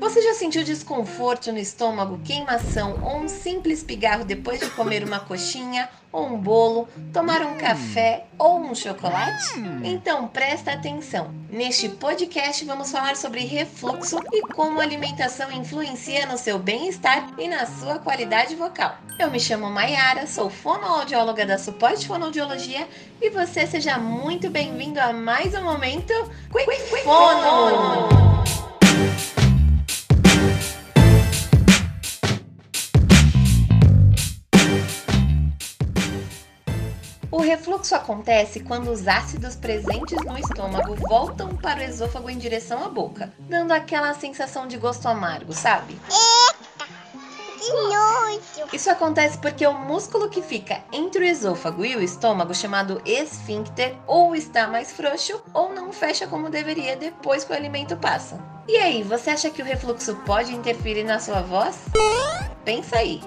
Você já sentiu desconforto no estômago, queimação ou um simples pigarro depois de comer uma coxinha ou um bolo, tomar um café ou um chocolate? Então presta atenção. Neste podcast vamos falar sobre refluxo e como a alimentação influencia no seu bem-estar e na sua qualidade vocal. Eu me chamo Maiara, sou fonoaudióloga da Suporte Fonoaudiologia e você seja muito bem-vindo a mais um momento Quick Fono! Refluxo acontece quando os ácidos presentes no estômago voltam para o esôfago em direção à boca, dando aquela sensação de gosto amargo, sabe? Eita! Que nojo! Isso acontece porque o músculo que fica entre o esôfago e o estômago, chamado esfíncter, ou está mais frouxo ou não fecha como deveria depois que o alimento passa. E aí, você acha que o refluxo pode interferir na sua voz? Pensa aí.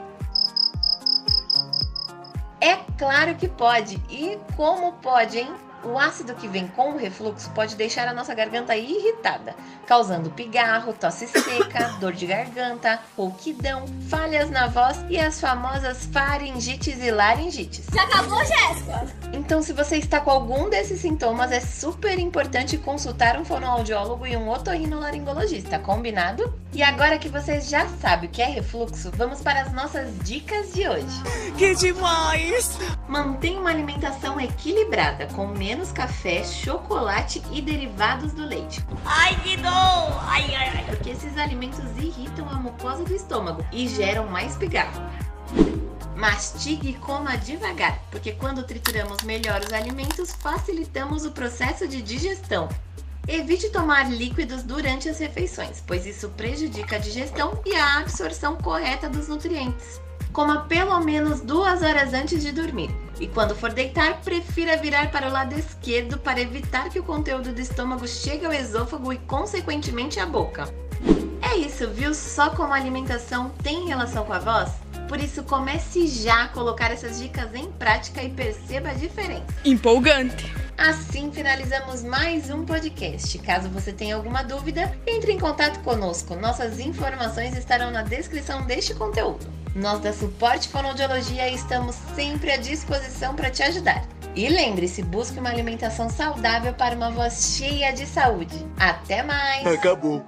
Claro que pode. E como pode, hein? O ácido que vem com o refluxo pode deixar a nossa garganta irritada, causando pigarro, tosse seca, dor de garganta, rouquidão, falhas na voz e as famosas faringites e laringites. Já acabou, Jéssica? Então, se você está com algum desses sintomas, é super importante consultar um fonoaudiólogo e um otorrinolaringologista, combinado? E agora que vocês já sabem o que é refluxo, vamos para as nossas dicas de hoje. Que demais! Mantenha uma alimentação equilibrada, com menos café, chocolate e derivados do leite. Ai, que dor! Ai, ai, ai. Porque esses alimentos irritam a mucosa do estômago e geram mais pigarro. Mastigue e coma devagar, porque quando trituramos melhor os alimentos, facilitamos o processo de digestão. Evite tomar líquidos durante as refeições, pois isso prejudica a digestão e a absorção correta dos nutrientes. Coma pelo menos duas horas antes de dormir. E quando for deitar, prefira virar para o lado esquerdo para evitar que o conteúdo do estômago chegue ao esôfago e, consequentemente, à boca. É isso, viu só como a alimentação tem relação com a voz? Por isso, comece já a colocar essas dicas em prática e perceba a diferença. Empolgante! Assim finalizamos mais um podcast. Caso você tenha alguma dúvida, entre em contato conosco. Nossas informações estarão na descrição deste conteúdo. Nós da Suporte Fonoaudiologia estamos sempre à disposição para te ajudar. E lembre-se, busque uma alimentação saudável para uma voz cheia de saúde. Até mais! Acabou.